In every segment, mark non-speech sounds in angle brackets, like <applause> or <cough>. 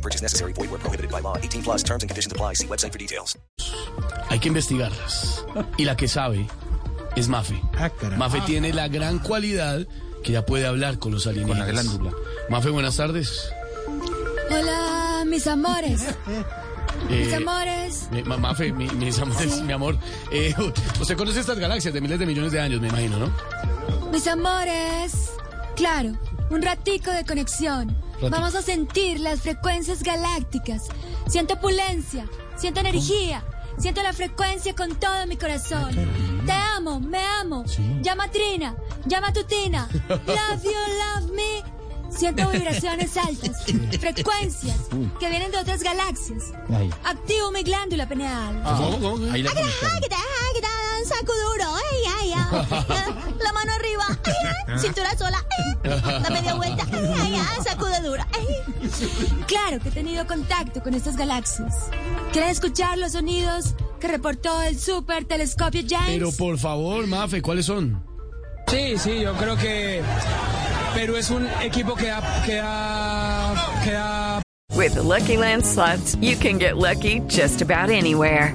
No purchase necessary. Void where prohibited by law. 18 plus terms and conditions apply. See website for details. Hay que investigarlas. Y la que sabe es Mafe. Mafe tiene la gran cualidad que ya puede hablar con los alienígenas. Con la glándula. Mafe, buenas tardes. Hola, mis amores. <laughs> Mis Eh, amores. mi- ma- Mafe, mi- mis amores, mi amor. Eh, <laughs> usted conoce estas galaxias de miles de millones de años, me imagino, ¿no? Mis amores. Claro, un ratico de conexión. Vamos a sentir las frecuencias galácticas. Siento opulencia, siento energía, siento la frecuencia con todo mi corazón. Te amo, me amo. Llama a Trina, llama a Tutina. <laughs> Love you, love me. Siento vibraciones altas, <laughs> frecuencias que vienen de otras galaxias. Activo mi glándula pineal. Te- ay, que te dan saco duro, ay, ay, ay. <laughs> La mano arriba, ay, cintura sola, da media vuelta, ay. Claro que he tenido contacto con estas galaxias. ¿Quieren escuchar los sonidos que reportó el super telescopio James? Pero por favor, Mafe, ¿cuáles son? Sí, sí, yo creo que Perú es un equipo que da, que da, que da With the Lucky Land slots, you can get lucky just about anywhere.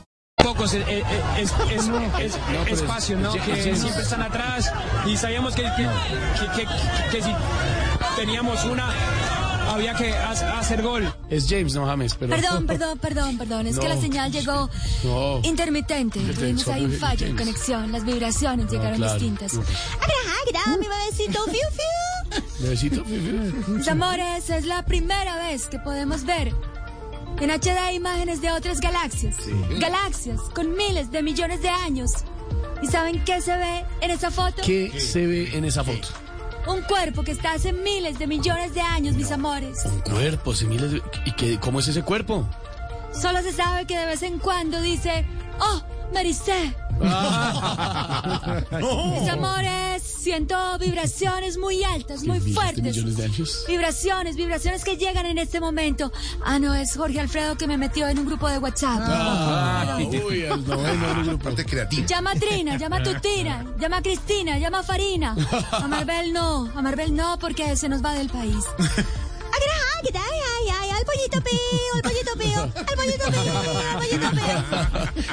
Pocos eh, eh, es, es, es- es- espacios, ¿no? es- Que es- siempre están atrás y sabíamos que, que, que- que- que si teníamos una había que ha- hacer gol. Es James, no James, pero... Perdón, <laughs> perdón, perdón, perdón. Es que No. la señal llegó No. intermitente. Tuvimos ahí un fallo en conexión. Las vibraciones llegaron claro. distintas. No. Ajá, mi bebecito, fiu, fiu. <laughs> Besito. Mis amores, es la primera vez que podemos ver en HD imágenes de otras galaxias. Galaxias con miles de millones de años. ¿Y saben qué se ve en esa foto? ¿Qué se ve en esa foto? Un cuerpo que está hace miles de millones de años, mis amores. Un cuerpo, sí, miles de... ¿Y qué, cómo es ese cuerpo? Solo se sabe que de vez en cuando dice, oh, Maricé. <laughs> Mis amores, siento vibraciones muy altas, muy fuertes. millones de años. Vibraciones, vibraciones que llegan en este momento. Ah, no, es Jorge Alfredo que me metió en un grupo de WhatsApp. Ah, uy, al noveno del grupo. Llama a Trina, llama a Tutina, llama a Cristina, llama a Farina. A Maribel no, a Maribel no porque se nos va del país. Ay, ay, ay, al pollito pío, al pollito pío, al pollito pío, al pollito pío.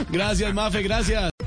<laughs> Gracias, Mafe, gracias.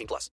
18 plus.